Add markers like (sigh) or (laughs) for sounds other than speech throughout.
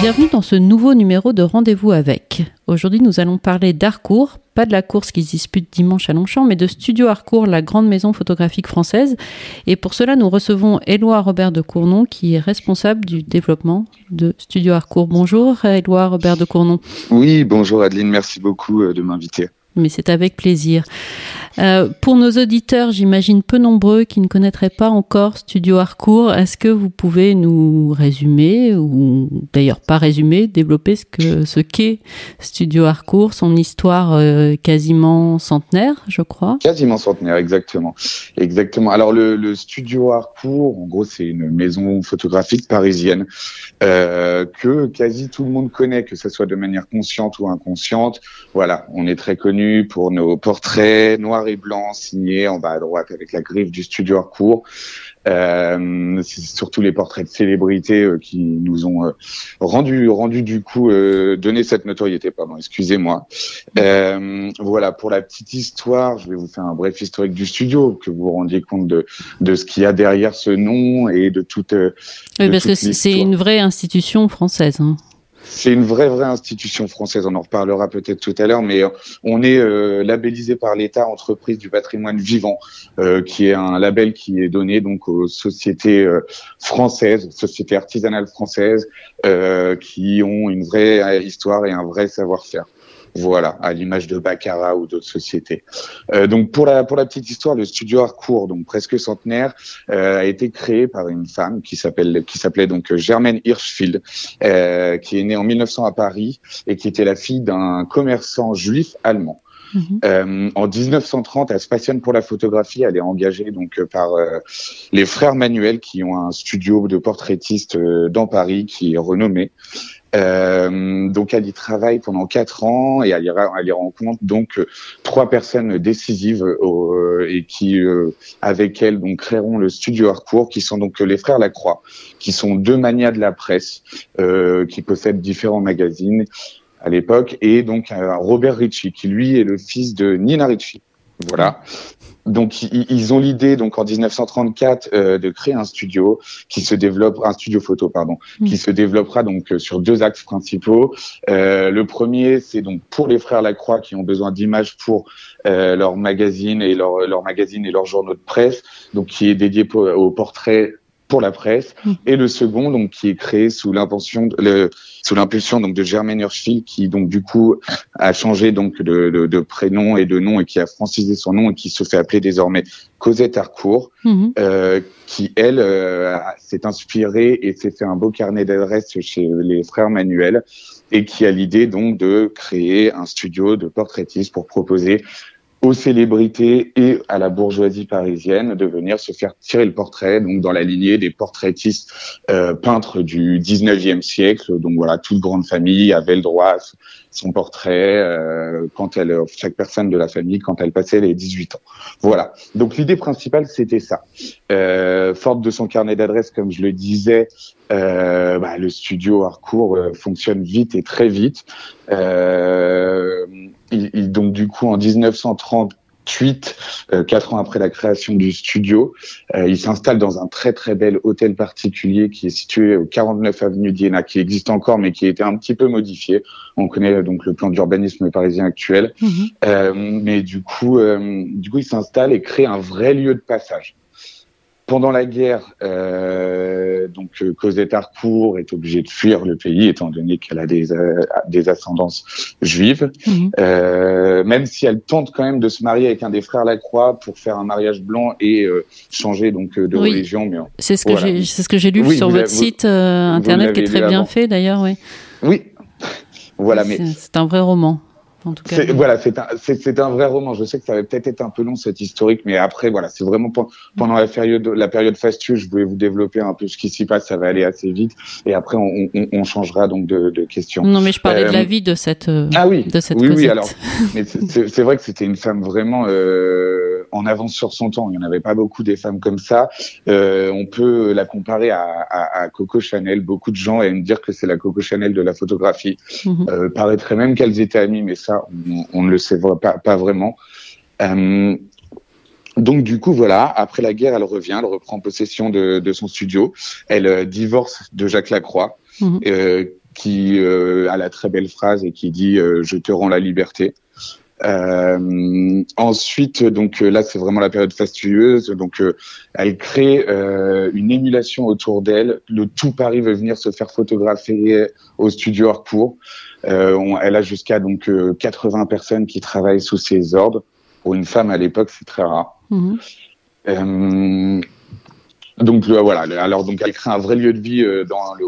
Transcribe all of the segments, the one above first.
Bienvenue dans ce nouveau numéro de Rendez-vous avec. Aujourd'hui, nous allons parler d'Harcourt, pas de la course qui se dispute dimanche à Longchamp, mais de Studio Harcourt, la grande maison photographique française. Et pour cela, nous recevons Éloi Robert de Cournon, qui est responsable du développement de Studio Harcourt. Bonjour, Éloi Robert de Cournon. Oui, bonjour Adeline, merci beaucoup euh, de m'inviter. Mais c'est avec plaisir. Euh, pour nos auditeurs, j'imagine peu nombreux qui ne connaîtraient pas encore Studio Harcourt, est-ce que vous pouvez nous résumer, ou d'ailleurs pas résumer, développer ce ce qu'est Studio Harcourt, son histoire euh, quasiment centenaire, je crois? Quasiment centenaire, exactement. Exactement. Alors le, le Studio Harcourt, en gros, c'est une maison photographique parisienne euh, que quasi tout le monde connaît, que ce soit de manière consciente ou inconsciente. Voilà, on est très connu pour nos portraits noirs et blanc signé en bas à droite avec la griffe du studio Harcourt. Euh, c'est surtout les portraits de célébrités euh, qui nous ont euh, rendu rendu du coup euh, donné cette notoriété. Pardon, excusez-moi. Voilà pour la petite histoire. Je vais vous faire un bref historique du studio que vous vous rendiez compte de de ce qu'il y a derrière ce nom et de toute. oui, parce que c'est une vraie institution française. Hein. C'est une vraie, vraie institution française. On en reparlera peut-être tout à l'heure, mais euh, on est euh, labellisé par l'État entreprise du patrimoine vivant, euh, qui est un label qui est donné donc aux sociétés euh, françaises, sociétés artisanales françaises, qui ont une vraie histoire et un vrai savoir-faire. Voilà, à l'image de Baccarat ou d'autres sociétés. Euh, donc pour la pour la petite histoire, le studio Harcourt, donc presque centenaire, euh, a été créé par une femme qui s'appelle qui s'appelait donc Germaine Hirschfield, euh, qui est née en 1900 à Paris et qui était la fille d'un commerçant juif allemand. Mmh. Euh, en 1930, elle se passionne pour la photographie. Elle est engagée donc par euh, les frères Manuel, qui ont un studio de portraitistes euh, dans Paris, qui est renommé. Euh, donc elle y travaille pendant quatre ans et elle y, rencontre donc euh, trois personnes décisives euh, et qui avec elle donc créeront le studio Harcourt qui sont donc les frères Lacroix qui sont deux manias de la presse qui possèdent différents magazines à l'époque et donc Robert Ritchie qui lui est le fils de Nina Ritchie voilà donc ils ont l'idée donc en 1934 euh, de créer un studio qui se développe un studio photo pardon mmh. qui se développera donc euh, sur deux axes principaux. Euh, le premier c'est donc pour les frères Lacroix qui ont besoin d'images pour euh, leur magazine et leur leur magazine et leurs journaux de presse donc qui est dédié aux portraits pour la presse, mmh. et le second donc qui est créé sous sous l'impulsion donc de Germaine Hirschfield qui donc du coup a changé donc de, de, de, prénom et de nom et qui a francisé son nom et qui se fait appeler désormais Cosette Harcourt, mmh. euh, qui elle euh, s'est inspirée et s'est fait un beau carnet d'adresses chez les frères Manuel et qui a l'idée donc de créer un studio de portraitistes pour proposer aux célébrités et à la bourgeoisie parisienne de venir se faire tirer le portrait, donc dans la lignée des portraitistes euh, peintres du 19e siècle. Donc voilà, toute grande famille avait le droit son portrait euh, quand elle, euh, chaque personne de la famille quand elle passait les 18 ans. Voilà. Donc l'idée principale c'était ça. Euh, forte de son carnet d'adresse, comme je le disais, euh, bah, le studio Harcourt euh, fonctionne vite et très vite. Euh, il, il, donc du coup en 1930 1998, euh, quatre ans après la création du studio. Euh, il s'installe dans un très très bel hôtel particulier qui est situé au 49 avenue d'Iéna, qui existe encore mais qui a été un petit peu modifié. On connaît euh, donc le plan d'urbanisme parisien actuel, mhm. mais du coup, du coup, il s'installe et crée un vrai lieu de passage pendant la guerre, euh, donc euh, Cosette Harcourt est obligée de fuir le pays étant donné qu'elle a des, euh, des ascendances juives. Mmh. Euh, même si elle tente quand même de se marier avec un des frères Lacroix pour faire un mariage blanc et euh, changer donc de oui. religion. Mais c'est ce que voilà. j'ai c'est ce que j'ai lu oui, sur votre site internet qui est très bien fait d'ailleurs. Oui. Oui. (laughs) Voilà, mais c'est un vrai roman. En tout cas, voilà, c'est un, c'est un vrai roman. Je sais que ça va peut-être être un peu long cette historique, mais après, voilà, c'est vraiment pendant la période, la période fastueuse, je voulais vous développer un peu ce qui s'y passe. Ça va aller assez vite, et après, on, on, on changera donc de, de, questions. Non, mais je parlais euh, de la vie de cette. ah oui. De cette oui, oui. Alors, mais c'est vrai que c'était une femme vraiment euh, en avance sur son temps. Il n'y en avait pas beaucoup des femmes comme ça. Euh, on peut la comparer à, à, à, Coco Chanel. Beaucoup de gens aiment dire que c'est la Coco Chanel de la photographie. -hmm. euh, paraîtrait même qu'elles étaient amies, mais ça, on, on ne le sait pas, pas vraiment. Euh, donc du coup voilà, après la guerre, elle revient, elle reprend possession de, de son studio, elle divorce de Jacques Lacroix, mmh. euh, qui a la très belle phrase et qui dit Je te rends la liberté. Euh, ensuite, donc là, c'est vraiment la période fastueuse. Donc, elle crée une émulation autour d'elle. Le tout Paris veut venir se faire photographier au studio Harcourt. elle a jusqu'à donc 80 personnes qui travaillent sous ses ordres. Pour une femme à l'époque, c'est très rare. Mmh. Euh, donc euh, voilà, alors donc elle crée un vrai lieu de vie euh, dans le,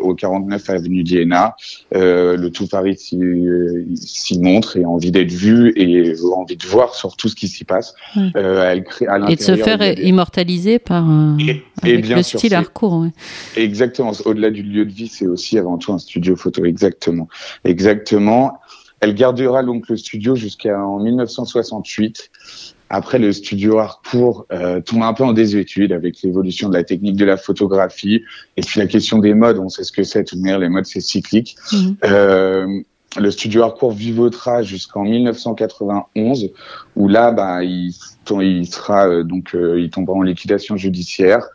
au, 49 avenue d'Iéna. Euh, le tout Paris s'y montre et a envie d'être vu et a envie de voir sur tout ce qui s'y passe. elle crée à et de se faire immortaliser par et, avec le style Harcourt. Ouais. Exactement. Au-delà du lieu de vie, c'est aussi avant tout un studio photo. Exactement. Exactement. Elle gardera donc le studio jusqu'en 1968. Après, le studio Harcourt euh, tombe un peu en désuétude avec l'évolution de la technique de la photographie et puis la question des modes. On sait ce que c'est. Tout de même, les modes c'est cyclique. Mhm. Euh, le studio Harcourt vivotera jusqu'en 1991, où là, bah, il, il sera euh, donc, euh, il tombera en liquidation judiciaire.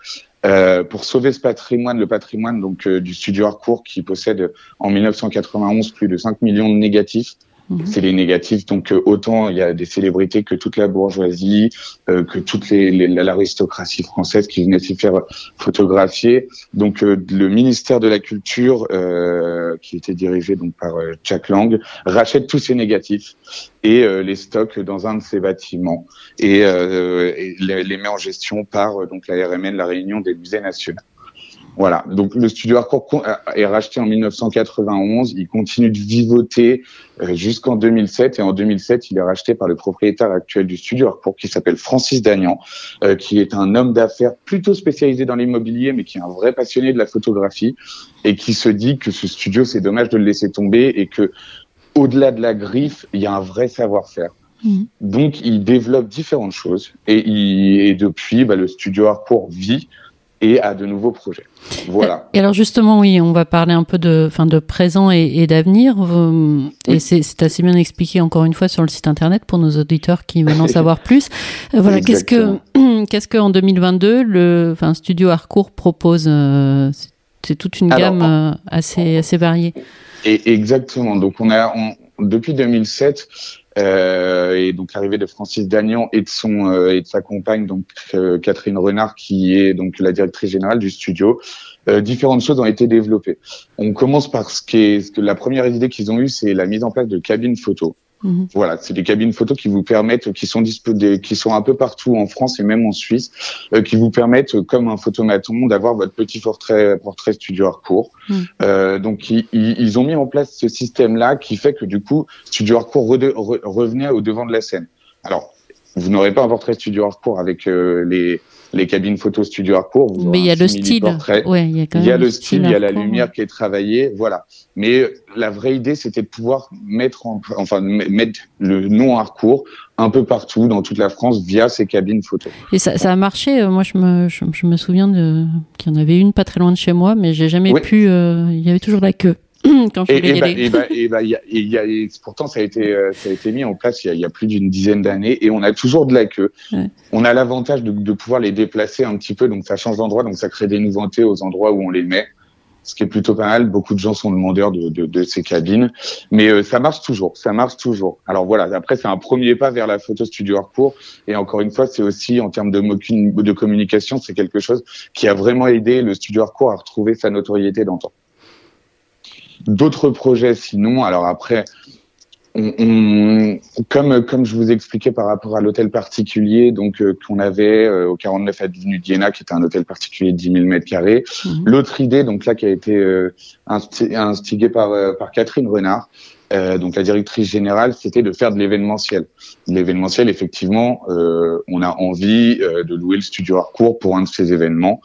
Euh, pour sauver ce patrimoine, le patrimoine donc du studio Harcourt qui possède en 1991 plus de 5 millions de négatifs, Mhm. C'est les négatifs. Donc euh, autant il y a des célébrités que toute la bourgeoisie, euh, que toute l'aristocratie française qui venait s'y faire photographier. Donc euh, le ministère de la Culture, qui était dirigé donc par Jack Lang, rachète tous ces négatifs et les stocke dans un de ses bâtiments et, les, les, met en gestion par donc la RMN, la Réunion des musées nationaux. Voilà. Donc le studio Harcourt est racheté en 1991. Il continue de vivoter euh, jusqu'en 2007 et en 2007 il est racheté par le propriétaire actuel du studio Harcourt qui s'appelle Francis Dagnan, euh, qui est un homme d'affaires plutôt spécialisé dans l'immobilier mais qui est un vrai passionné de la photographie et qui se dit que ce studio c'est dommage de le laisser tomber et que au-delà de la griffe il y a un vrai savoir-faire. Mmh. Donc, il développe différentes choses et, il, et depuis, bah, le studio Harcourt vit et à de nouveaux projets. Voilà. Et alors justement, oui, on va parler un peu de, enfin, de présent et, d'avenir. Et c'est assez bien expliqué encore une fois sur le site internet pour nos auditeurs qui veulent en (laughs) savoir plus. Euh, voilà, qu'est-ce que, (clears throat) qu'est-ce qu'en 2022 le, enfin, Studio Harcourt propose euh, C'est toute une gamme euh, assez assez variée. Et exactement. Donc on a, on, depuis 2007, euh, et donc l'arrivée de Francis Dagnan et de son euh, et de sa compagne donc euh, Catherine Renard qui est donc la directrice générale du studio. Euh, différentes choses ont été développées. On commence par ce qui est ce que la première idée qu'ils ont eue, c'est la mise en place de cabines photo. Mhm. Voilà, c'est des cabines photos qui vous permettent, qui sont qui sont un peu partout en France et même en Suisse, euh, qui vous permettent, comme un photomaton, d'avoir votre petit portrait, portrait studio Harcourt. Mhm. Euh, donc ils, ils, ont mis en place ce système-là qui fait que du coup, studio Harcourt revenait au devant de la scène. Alors, vous n'aurez pas un portrait studio Harcourt avec euh, les les cabines photo studio Harcourt. Mais il y a le style. Ouais, il y a, quand même il y a le style, il y a la lumière qui est travaillée, voilà. Mais la vraie idée, c'était de pouvoir mettre, en, enfin, mettre le nom Harcourt un peu partout dans toute la France via ces cabines photo. Et ça, ça a marché. Euh, moi, je me, je, me souviens qu'il y en avait une pas très loin de chez moi, mais j'ai jamais pu. Euh, il y avait toujours la queue. (clears throat) quand je et, bah, bah, pourtant ça a été euh, ça a été mis en place il y a, y a plus d'une dizaine d'années et on a toujours de la queue. On a l'avantage de, de, pouvoir les déplacer un petit peu, donc ça change d'endroit, donc ça crée des nouveautés aux endroits où on les met, ce qui est plutôt pas mal. Beaucoup de gens sont demandeurs de, de, de ces cabines, mais euh, ça marche toujours, ça marche toujours. Alors voilà, après c'est un premier pas vers la photo studio Harcourt et encore une fois c'est aussi en termes de, de communication, c'est quelque chose qui a vraiment aidé le studio Harcourt à retrouver sa notoriété d'antan. D'autres projets, sinon, alors après, on, comme comme je vous expliquais par rapport à l'hôtel particulier, donc euh, qu'on avait euh, au 49 avenue d'Iéna, qui était un hôtel particulier de 10 000 mètres carrés. Mhm. L'autre idée, donc là, qui a été euh, instigée par par Catherine Renard, donc la directrice générale, c'était de faire de l'événementiel. L'événementiel, effectivement, on a envie de louer le studio Harcourt pour un de ces événements.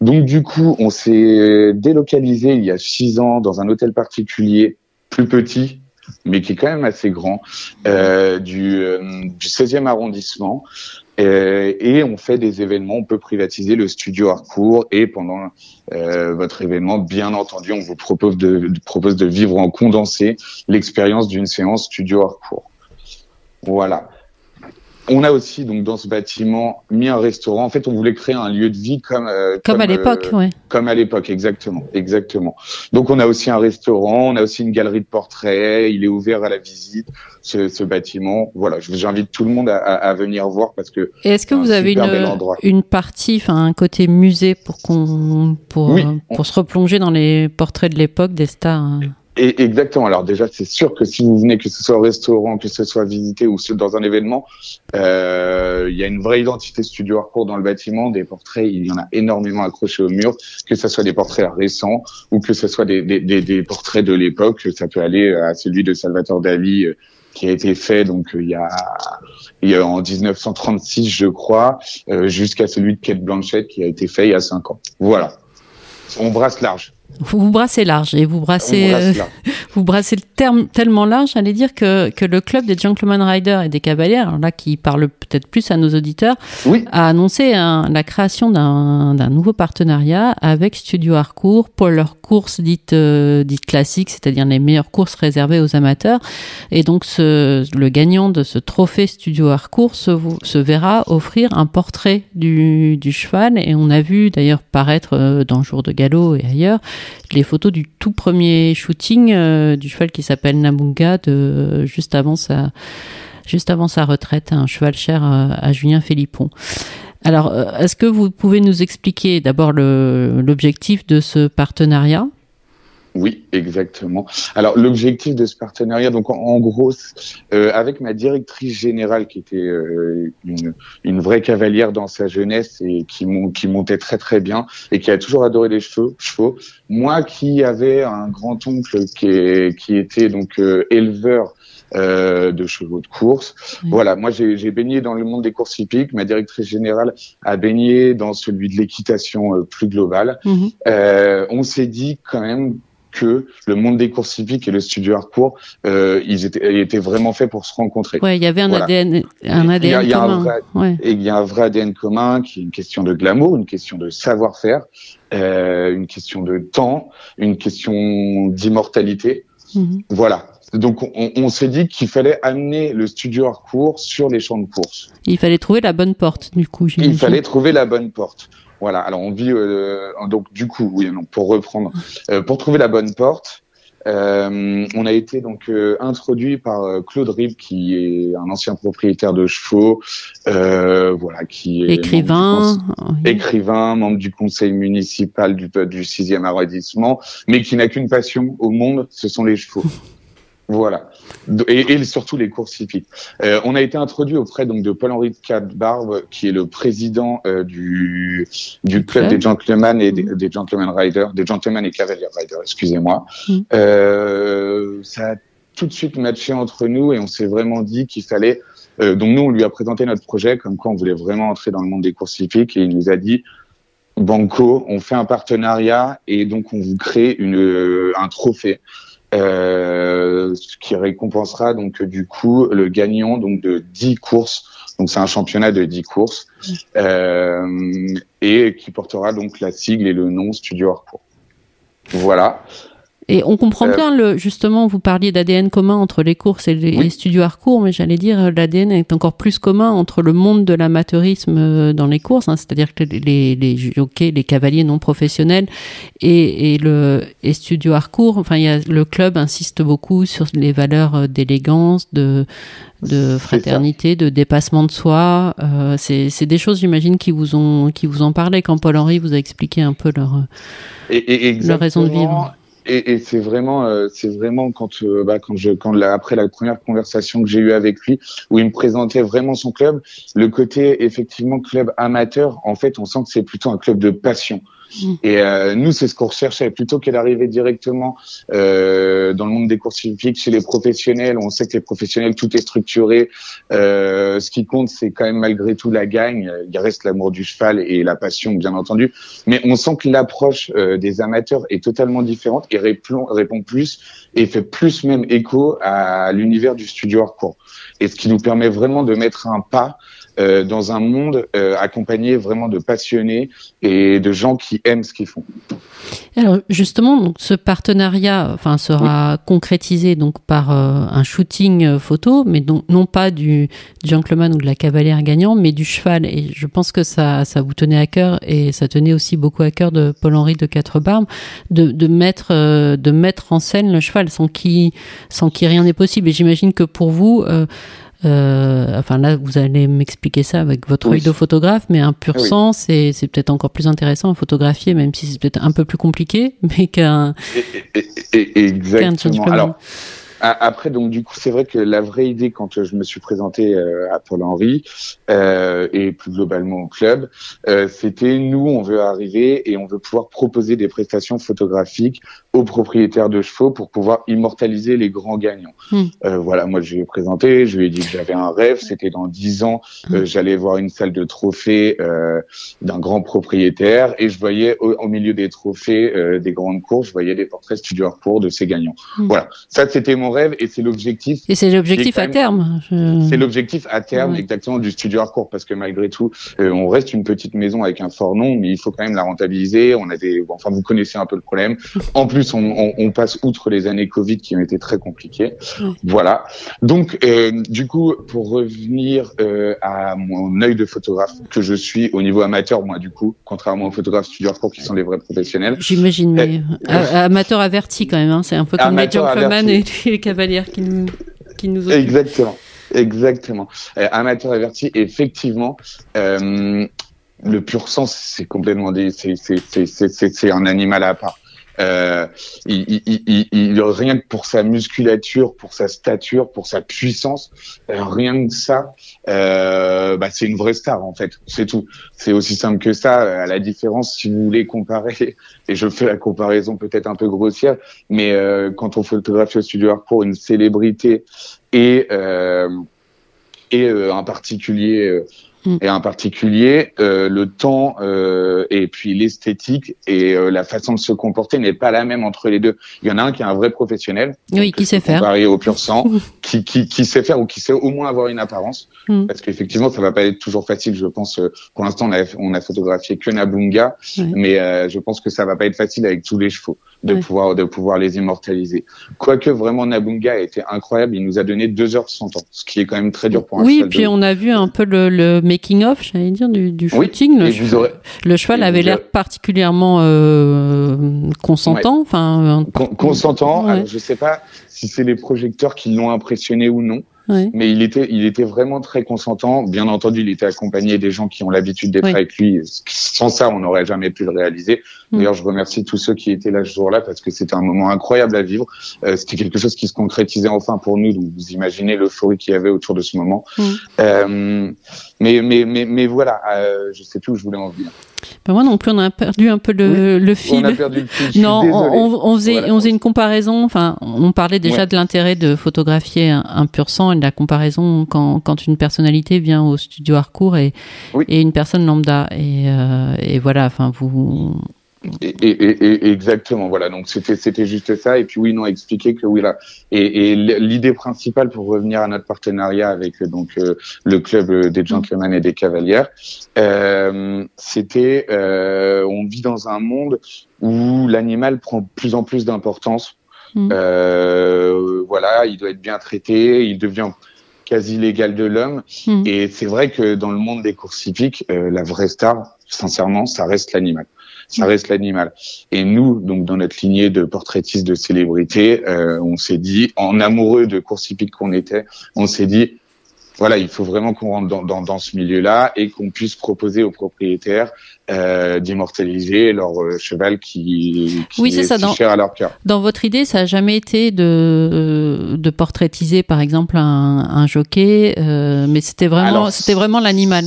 Donc du coup, on s'est délocalisé il y a six ans dans un hôtel particulier, plus petit, mais qui est quand même assez grand, euh, du, euh, du 16e arrondissement. Euh, et on fait des événements, on peut privatiser le studio Harcourt et pendant euh, votre événement, bien entendu, on vous propose de, propose de vivre en condensé l'expérience d'une séance studio Harcourt. Voilà. On a aussi donc dans ce bâtiment mis un restaurant. En fait, on voulait créer un lieu de vie comme euh, comme, à l'époque, euh, Comme à l'époque, exactement, exactement. Donc on a aussi un restaurant, on a aussi une galerie de portraits. Il est ouvert à la visite ce, ce bâtiment. Voilà, j'invite tout le monde à, à, venir voir parce que. est-ce que vous avez une une partie, enfin un côté musée pour qu'on pour pour se replonger dans les portraits de l'époque des stars? Hein? Exactement. Alors déjà, c'est sûr que si vous venez, que ce soit au restaurant, que ce soit visité ou dans un événement, euh, il y a une vraie identité studio Harcourt dans le bâtiment. Des portraits, il y en a énormément accrochés au mur, que ce soit des portraits récents ou que ce soit des, des, des, des portraits de l'époque. Ça peut aller à celui de Salvatore Dali euh, qui a été fait donc euh, il y a, il y a en 1936 je crois, euh, jusqu'à celui de Kate Blanchett qui a été fait il y a cinq ans. Voilà, on brasse large. Vous brassez large et vous brassez, euh, (laughs) vous brassez le terme tellement large, j'allais dire que, que le club des Gentleman Riders et des Cavaliers, là qui parle peut-être plus à nos auditeurs, a annoncé la création d'un nouveau partenariat avec Studio Harcourt pour leurs courses dites, euh, dites classiques, c'est-à-dire les meilleures courses réservées aux amateurs. Et donc ce, le gagnant de ce trophée Studio Harcourt se, se verra offrir un portrait du, du cheval. Et on a vu d'ailleurs paraître euh, dans Jour de Galop et ailleurs les photos du tout premier shooting euh, du cheval qui s'appelle Namunga de juste avant sa juste avant sa retraite, un cheval cher à, Julien Philippon. Alors, euh, est-ce que vous pouvez nous expliquer d'abord l'objectif de ce partenariat? Oui, exactement. Alors l'objectif de ce partenariat, donc en, gros, euh, avec ma directrice générale qui était euh, une, une, vraie cavalière dans sa jeunesse et qui, qui montait très très bien et qui a toujours adoré les chevaux, chevaux. Moi qui avais un grand oncle qui, qui était donc euh, éleveur euh, de chevaux de course. Voilà, moi j'ai baigné dans le monde des courses hippiques. Ma directrice générale a baigné dans celui de l'équitation euh, plus globale. Mhm. Euh, on s'est dit quand même que le monde des courses hippiques et le studio Harcourt, euh, ils, étaient, ils étaient vraiment faits pour se rencontrer. Ouais, il y avait un ADN, un ADN il y a, commun. vrai, Et il y a un vrai ADN commun qui est une question de glamour, une question de savoir-faire, euh, une question de temps, une question d'immortalité. Mhm. Voilà. Donc on, on s'est dit qu'il fallait amener le studio Harcourt sur les champs de course. Il fallait trouver la bonne porte, du coup. Il fallait trouver la bonne porte. Voilà. Alors on vit euh, donc du coup, oui, non, pour reprendre, euh, pour trouver la bonne porte, euh, on a été donc euh, introduit par euh, Claude Rib, qui est un ancien propriétaire de chevaux, voilà, qui est écrivain, écrivain, membre du conseil municipal du du sixième arrondissement, mais qui n'a qu'une passion au monde, ce sont les chevaux. Voilà. Et, et, surtout les courses hippiques. Euh, on a été introduit auprès donc de Paul-Henri de Barbe, qui est le président euh, du, du club des gentlemen et des, mmh. des, gentlemen riders, des gentlemen et cavaliers riders, excusez-moi. Mmh. Euh, ça a tout de suite matché entre nous et on s'est vraiment dit qu'il fallait. Euh, donc nous, on lui a présenté notre projet comme quoi on voulait vraiment entrer dans le monde des courses hippiques et il nous a dit Banco, on fait un partenariat et donc on vous crée une, euh, un trophée euh, ce qui récompensera donc du coup le gagnant donc de 10 courses. Donc c'est un championnat de 10 courses euh, et qui portera donc la sigle et le nom Studio Harcourt. Voilà. Et on comprend euh, bien le justement vous parliez d'ADN commun entre les courses et les, studios Harcourt, mais j'allais dire l'ADN est encore plus commun entre le monde de l'amateurisme euh, dans les courses, hein, c'est-à-dire que les les jockeys, les cavaliers non professionnels et, et le et studio Harcourt. Enfin, il y a le club insiste beaucoup sur les valeurs euh, d'élégance, de de fraternité, de dépassement de soi. Euh, c'est des choses, j'imagine, qui vous ont qui vous ont parlé quand Paul Henry vous a expliqué un peu leur et, et leur raison de vivre et, et c'est vraiment, euh, c'est vraiment quand, euh, bah, quand je, quand après la première conversation que j'ai eue avec lui, où il me présentait vraiment son club, le côté effectivement club amateur, en fait, on sent que c'est plutôt un club de passion. Et euh, nous, c'est ce qu'on recherchait, plutôt qu'elle arriver directement euh, dans le monde des courses hippiques chez les professionnels. On sait que les professionnels, tout est structuré. Euh, ce qui compte, c'est quand même malgré tout la gagne. Il reste l'amour du cheval et la passion, bien entendu. Mais on sent que l'approche euh, des amateurs est totalement différente et répond, répond plus et fait plus même écho à l'univers du studio hardcore. Et ce qui nous permet vraiment de mettre un pas euh, dans un monde euh, accompagné vraiment de passionnés et de gens qui aiment ce qu'ils font. Alors justement, donc, ce partenariat enfin, sera concrétisé donc par euh, un shooting photo, mais donc, non pas du gentleman ou de la cavalière gagnant, mais du cheval. Et je pense que ça, ça vous tenait à cœur et ça tenait aussi beaucoup à cœur de Paul-Henri de Quatre Barbes de, de mettre de mettre en scène le cheval sans qui sans qui rien n'est possible. Et j'imagine que pour vous euh, enfin là, vous allez m'expliquer ça avec votre œil de photographe, mais un pur ah sang, c'est peut-être encore plus intéressant à photographier, même si c'est peut-être un peu plus compliqué, (laughs) mais qu'un. Exactement. Alors, après, donc du coup, c'est vrai que la vraie idée quand je me suis présenté euh, à Paul Henry euh, et plus globalement au club, euh, c'était nous, on veut arriver et on veut pouvoir proposer des prestations photographiques aux propriétaires de chevaux pour pouvoir immortaliser les grands gagnants. Euh, voilà, moi je lui ai présenté, je lui ai dit que j'avais un rêve, c'était dans dix ans, euh, hmm. j'allais voir une salle de trophées euh, d'un grand propriétaire et je voyais au, milieu des trophées des grandes courses, je voyais des portraits studio cours de ces gagnants. Hmm. Voilà, ça c'était mon rêve et c'est l'objectif. Et c'est l'objectif à terme. C'est l'objectif à terme exactement du studio hardcore parce que malgré tout, on reste une petite maison avec un fort nom, mais il faut quand même la rentabiliser. On a des, enfin vous connaissez un peu le problème. (laughs) En plus on, passe outre les années Covid qui ont été très compliquées. Voilà. Donc, euh, du coup, pour revenir euh, à mon œil de photographe que je suis au niveau amateur, moi, du coup, contrairement aux photographes studio court qui sont les vrais professionnels. J'imagine, mais euh, amateur averti quand même. Hein, c'est un peu comme les gentlemen et les cavalières qui nous, qui nous. Exactement. Exactement. amateur averti, effectivement, le pur sang, c'est complètement c'est un animal à part. Euh, il, il, il, rien que pour sa musculature, pour sa stature, pour sa puissance, euh, rien que ça, euh, bah, c'est une vraie star en fait. C'est tout. C'est aussi simple que ça. À la différence, si vous voulez comparer, (laughs) et je fais la comparaison peut-être un peu grossière, mais euh, quand on photographie au studio Harcourt une célébrité et euh, et un particulier Mm. et en particulier euh, le temps euh, et puis l'esthétique et euh, la façon de se comporter n'est pas la même entre les deux. Il y en a un qui est un vrai professionnel, oui, qui sait faire, comparé au pur sang, (laughs) qui, qui, qui sait faire ou qui sait au moins avoir une apparence, mm. parce qu'effectivement ça va pas être toujours facile. Je pense, pour l'instant on a, on a photographié que Nabunga, mais je pense que ça va pas être facile avec tous les chevaux de pouvoir de pouvoir les immortaliser. Quoique vraiment Nabunga a été incroyable, il nous a donné deux heures de son temps, ce qui est quand même très dur pour un oui. Oui, puis on a vu un peu le, le making of, j'allais dire du, du shooting. le, le, cheval avait l'air particulièrement euh, consentant, enfin consentant. Alors, je sais pas si c'est les projecteurs qui l'ont impressionné ou non. Mais il était, il était vraiment très consentant. Bien entendu, il était accompagné des gens qui ont l'habitude d'être avec lui. Sans ça, on n'aurait jamais pu le réaliser. Mm. D'ailleurs, je remercie tous ceux qui étaient là ce jour-là parce que c'était un moment incroyable à vivre. Euh, c'était quelque chose qui se concrétisait enfin pour nous. Donc, vous imaginez l'euphorie qu'il y avait autour de ce moment. Mm. Euh, mais, mais, mais, mais voilà, euh, je sais plus où je voulais en venir. Ben moi non plus, on a perdu un peu le, le fil. On a perdu le fil. Non, on, on, faisait, on faisait une comparaison. Enfin, on parlait déjà de l'intérêt de photographier un, pur sang et de la comparaison quand, quand une personnalité vient au studio Harcourt et, et une personne lambda. Et, euh, et voilà, enfin, vous, et, et, et, exactement, voilà. Donc c'était c'était juste ça. Et puis oui, non, expliquer que oui là. Et, l'idée principale pour revenir à notre partenariat avec donc euh, le club des gentlemen et des cavalières, euh, c'était euh, on vit dans un monde où l'animal prend de plus en plus d'importance. Mm. Euh, voilà, il doit être bien traité, il devient quasi légal de l'homme. Mm. Et c'est vrai que dans le monde des courses hippiques, euh, la vraie star, sincèrement, ça reste l'animal ça reste l'animal. Et nous, donc dans notre lignée de portraitistes de célébrités, euh, on s'est dit, en amoureux de course hippique qu'on était, on s'est dit, voilà, il faut vraiment qu'on rentre dans, dans, dans ce milieu-là et qu'on puisse proposer aux propriétaires euh, d'immortaliser leur euh, cheval qui, qui oui, est, ça, si cher à leur cœur. Dans votre idée, ça n'a jamais été de, de portraitiser, par exemple, un, un jockey, euh, mais c'était vraiment, c'était vraiment l'animal.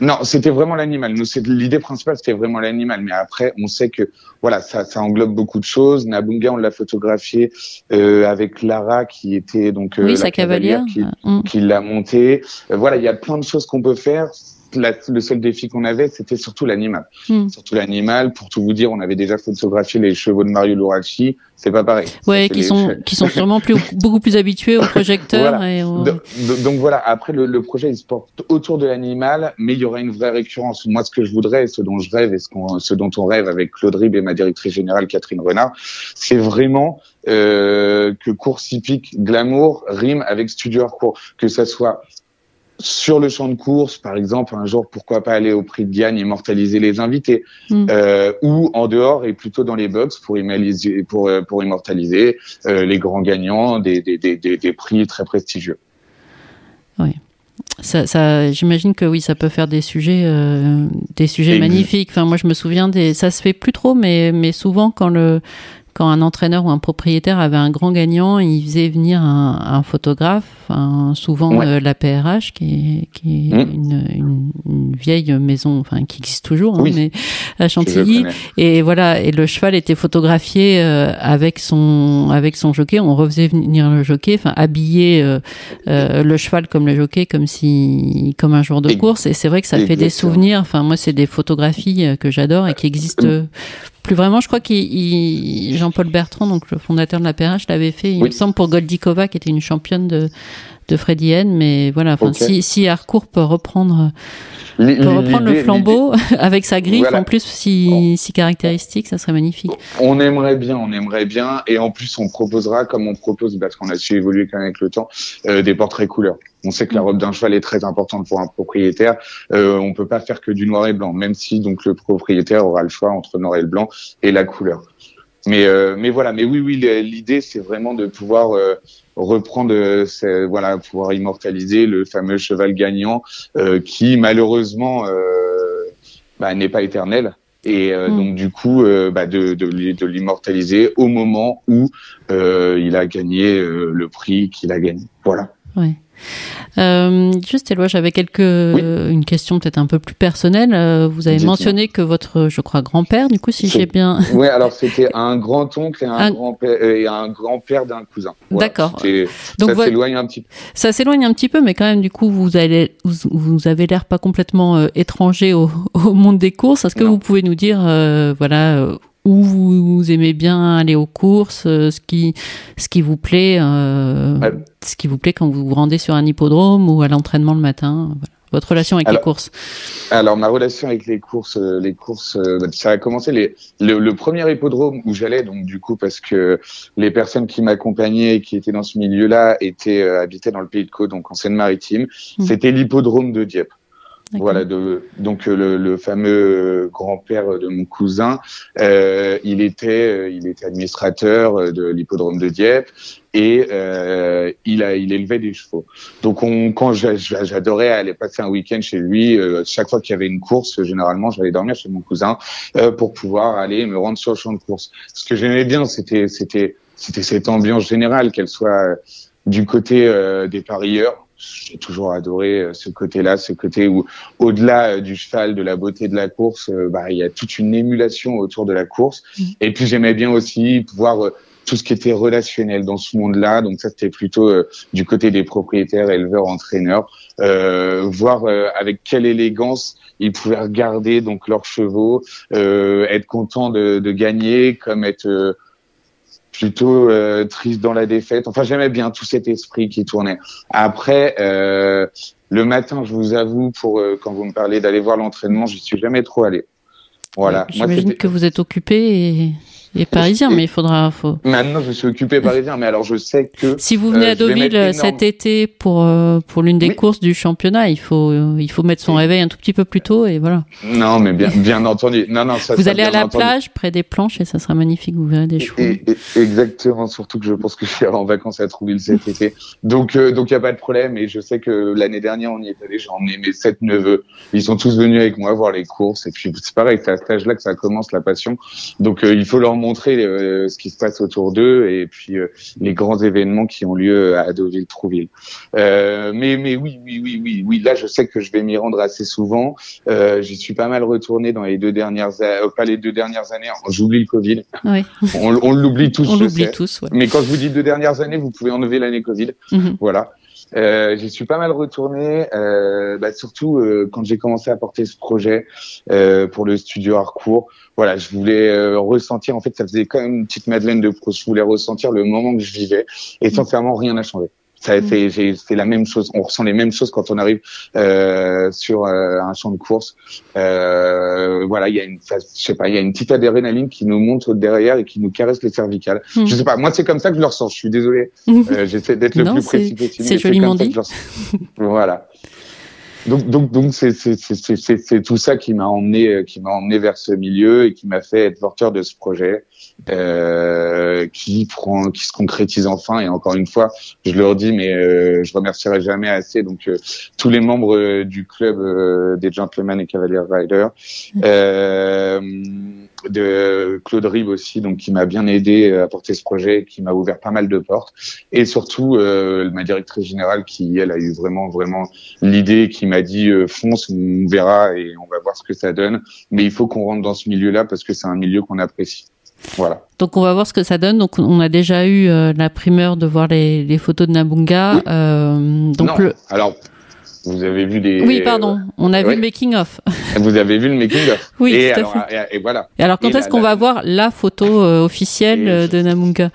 Non, c'était vraiment l'animal. Nous, l'idée principale, c'était vraiment l'animal. Mais après, on sait que voilà, ça, ça englobe beaucoup de choses. Nabunga, on l'a photographié euh, avec Lara, qui était donc euh, la cavalière, qui, mm. qui l'a monté. Euh, voilà, il y a plein de choses qu'on peut faire le seul défi qu'on avait, c'était surtout l'animal. Hmm. Surtout l'animal. Pour tout vous dire, on avait déjà photographié les chevaux de Mario Lourachi. C'est pas pareil. Ouais, qui sont qui sont sûrement plus (laughs) beaucoup plus habitués aux projecteurs. Et Donc, voilà. Après, le, le, projet il se porte autour de l'animal, mais il y aura une vraie récurrence. Moi, ce que je voudrais, ce dont je rêve et ce, ce dont on rêve avec Claude Rib et ma directrice générale Catherine Renard, c'est vraiment euh, que course hippique glamour rime avec studio hardcore, que ça soit sur le champ de course, par exemple, un jour, pourquoi pas aller au prix de Gagne, immortaliser les invités, mm. euh, ou en dehors et plutôt dans les box pour, immortaliser, pour, euh, pour immortaliser euh, les grands gagnants des, des, des, des, prix très prestigieux. Oui. Ça, ça j'imagine que oui, ça peut faire des sujets, euh, des sujets magnifiques. Enfin, moi, je me souviens des, ça se fait plus trop, mais mais souvent quand le quand un entraîneur ou un propriétaire avait un grand gagnant, il faisait venir un, un photographe, souvent euh, la PRH, qui est, qui est mmh. une, une, une, vieille maison, enfin qui existe toujours, hein, mais à Chantilly. Et voilà, et le cheval était photographié euh, avec son avec son jockey. On refaisait venir le jockey, enfin habiller euh, le cheval comme le jockey, comme si comme un jour de course. Et c'est vrai que ça fait des souvenirs. Enfin moi, c'est des photographies que j'adore et qui existent plus vraiment. Je crois qu'il Jean-Paul Bertrand, donc le fondateur de la PRH, l'avait fait, il me semble, pour Goldikova, qui était une championne de, de Freddy N. Mais voilà, si, si Harcourt peut reprendre, peut reprendre le flambeau (laughs) avec sa griffe en plus si, si caractéristique, ça serait magnifique. On aimerait bien, on aimerait bien, et en plus on proposera, comme on propose, parce qu'on a su évoluer quand même avec le temps, euh, des portraits couleurs. On sait que la robe d'un cheval est très importante pour un propriétaire. Euh, on peut pas faire que du noir et blanc, même si donc le propriétaire aura le choix entre noir et le blanc et la couleur. Mais euh, mais voilà, mais oui oui, l'idée c'est vraiment de pouvoir euh, reprendre, euh, voilà, pouvoir immortaliser le fameux cheval gagnant euh, qui malheureusement bah, n'est pas éternel. Et mm. donc du coup, bah, de, de, de l'immortaliser au moment où il a gagné le prix qu'il a gagné. Voilà. Ouais. Euh, juste Éloi, j'avais quelques une question peut-être un peu plus personnelle. Euh, vous avez mentionné que votre, je crois, grand-père, du coup, si j'ai bien. (laughs) Oui, alors c'était un grand-oncle et un, grand-père euh, et un grand-père d'un cousin. D'accord. Donc ça s'éloigne un petit peu. Ça s'éloigne un petit peu, mais quand même, du coup, vous avez vous, avez l'air pas complètement euh, étranger au, (laughs) au, monde des courses. Est-ce que vous pouvez nous dire, voilà où vous aimez bien aller aux courses, euh, ce qui, ce qui vous plaît, euh, ce qui vous plaît quand vous vous rendez sur un hippodrome ou à l'entraînement le matin. Votre relation avec les courses Alors ma relation avec les courses, euh, les courses, bah, ça a commencé les, le, premier hippodrome où j'allais, donc du coup parce que les personnes qui m'accompagnaient et qui étaient dans ce milieu-là étaient habitaient dans le Pays de Caux, donc en Seine-Maritime. Mmh. C'était l'hippodrome de Dieppe. Voilà, de, donc euh, le, le fameux grand-père de mon cousin, euh, il était, euh, il était administrateur de l'hippodrome de Dieppe et euh, il a, il élevait des chevaux. Donc on, quand j'adorais aller passer un week-end chez lui, chaque fois qu'il y avait une course, généralement j'allais dormir chez mon cousin pour pouvoir aller me rendre sur le champ de course. Ce que j'aimais bien, c'était, c'était, c'était cette ambiance générale, qu'elle soit du côté des parieurs j'ai toujours adoré euh, ce côté-là, ce côté où, au-delà euh, du cheval, de la beauté de la course, euh, bah, il y a toute une émulation autour de la course. Mm. Et puis j'aimais bien aussi voir tout ce qui était relationnel dans ce monde-là. Donc ça, c'était plutôt du côté des propriétaires, éleveurs, entraîneurs, euh, voir avec quelle élégance ils pouvaient regarder donc leurs chevaux, être contents de, de, gagner, comme être plutôt euh, triste dans la défaite. Enfin, j'aimais bien tout cet esprit qui tournait. Après, euh, le matin, je vous avoue, pour euh, quand vous me parlez d'aller voir l'entraînement, je suis jamais trop allé. Voilà. J'imagine que vous êtes occupé et et parisien, mais il faudra. Faut... Maintenant, je suis occupé parisien, mais alors je sais que. Si vous venez à Deauville cet été pour pour l'une des courses du championnat, il faut il faut mettre son réveil un tout petit peu plus tôt et voilà. Non, mais bien bien entendu. Non, non. Ça, vous allez à la plage près des planches et ça sera magnifique. Vous verrez des chevaux. exactement. Surtout que je pense que je suis en vacances à Trouville cet (laughs) été. Donc donc il y a pas de problème. Et je sais que l'année dernière on y est allé. J'ai emmené mes sept neveux. Ils sont tous venus avec moi voir les courses. Et puis c'est pareil, c'est à cet âge-là que ça commence la passion. Donc il faut leur montrer euh, ce qui se passe autour d'eux et puis euh, les grands événements qui ont lieu à Deauville, Trouville. Euh, mais mais oui oui oui oui oui là je sais que je vais m'y rendre assez souvent. J'y suis pas mal retourné dans les deux dernières pas les deux dernières années. J'oublie le Covid. Oui. on, l'oublie tous. On l'oublie tous. Mais quand je vous dis deux dernières années, vous pouvez enlever l'année Covid. Mhm. Voilà. Euh, J'y suis pas mal retourné, euh, bah, surtout euh, quand j'ai commencé à porter ce projet euh, pour le studio Harcourt. Voilà, je voulais euh, ressentir, en fait, ça faisait quand même une petite Madeleine de Proust. Je voulais ressentir le moment que je vivais, et sincèrement, rien n'a changé. Ça, Mm. c'est, c'est la même chose. On ressent les mêmes choses quand on arrive euh, sur euh, un champ de course. Euh, voilà, il y a une, je sais pas, il y a une petite adrénaline qui nous monte derrière et qui nous caresse les cervicales. Mm. Je sais pas, moi c'est comme ça que je le ressens. Je suis désolé. (laughs) Euh, J'essaie d'être le Non, plus précis possible. c'est joliment dit. voilà. Donc donc donc c'est c'est c'est c'est- tout ça qui m'a emmené euh, qui m'a emmené vers ce milieu et qui m'a fait être porteur de ce projet euh, qui prend qui se concrétise enfin. Et encore une fois je leur dis mais euh, je remercierai jamais assez. Donc euh, tous les membres euh, du club euh, des gentlemen et cavaliers riders euh, de Claude Rib aussi donc qui m'a bien aidé à porter ce projet qui m'a ouvert pas mal de portes et surtout euh, ma directrice générale qui elle a eu vraiment vraiment l'idée qui m'a dit euh, fonce on verra et on va voir ce que ça donne mais il faut qu'on rentre dans ce milieu là parce que c'est un milieu qu'on apprécie voilà Donc on va voir ce que ça donne. Donc on a déjà eu euh, la primeur de voir les, les photos de Nabunga. Oui. Euh, donc non le... alors vous avez vu des Oui, pardon. On a vu le making of. (laughs) vous avez vu le making of Oui, et tout à et, et voilà Et alors quand est-ce la- qu'on va voir la photo euh, officielle Et euh, de Nabunga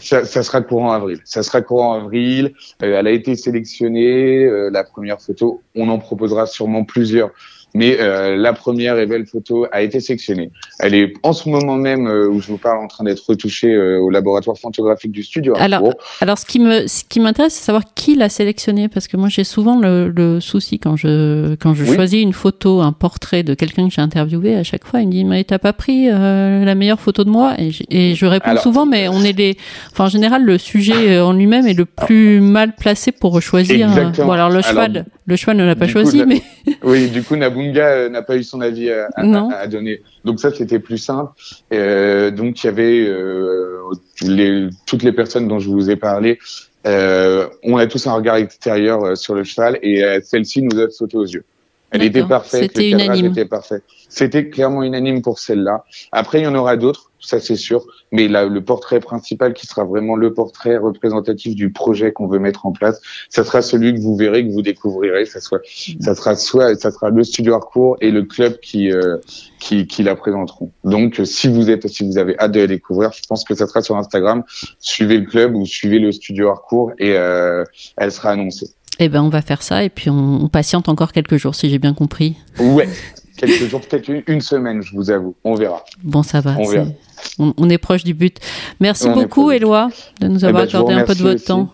Ça, ça sera courant avril. Ça sera courant avril. Euh, elle a été sélectionnée. euh, la première photo, on en proposera sûrement plusieurs. Mais euh, la première et belle photo a été sélectionnée. Elle est en ce moment même euh, où je vous parle en train d'être retouchée euh, au laboratoire photographique du studio. Alors. Alors, ce qui me, ce qui m'intéresse, c'est savoir qui l'a sélectionné, parce que moi, j'ai souvent le, le souci quand je, quand je Oui. choisis une photo, un portrait de quelqu'un que j'ai interviewé, à chaque fois, il me dit, mais t'as pas pris euh, la meilleure photo de moi? Et, et je réponds Alors- souvent, mais on est les, enfin, en général, le sujet euh, en lui-même est le plus mal placé pour choisir. euh. Bon, alors le Alors, cheval, le cheval ne l'a pas du choisi, mais (laughs) Oui, du coup, Nabunga euh, n'a pas eu son avis à, à- à donner. Donc ça, c'était plus simple. Euh, donc il y avait euh, les, toutes les personnes dont je vous ai parlé. Euh, on a tous un regard extérieur sur le cheval et celle-ci nous a sauté aux yeux. Elle était parfaite, C'était unanime. était parfait. C'était clairement unanime pour celle-là. Après, il y en aura d'autres, ça c'est sûr. Mais là, le portrait principal, qui sera vraiment le portrait représentatif du projet qu'on veut mettre en place, ça sera celui que vous verrez, que vous découvrirez. Ça soit, ça sera soit, ça sera le studio Harcourt et le club qui, euh, qui, qui la présenteront. Donc, si vous êtes, si vous avez hâte de la découvrir, je pense que ça sera sur Instagram. Suivez le club ou suivez le studio Harcourt et euh, elle sera annoncée. Eh ben, on va faire ça et puis on, on patiente encore quelques jours, si j'ai bien compris. Ouais. Quelques jours, peut-être une, une semaine, je vous avoue. On verra. Bon, ça va. On c'est- verra. On, on est proche du but. Merci beaucoup. Éloi, de nous Eh avoir ben, je vous accordé un peu de votre aussi. temps.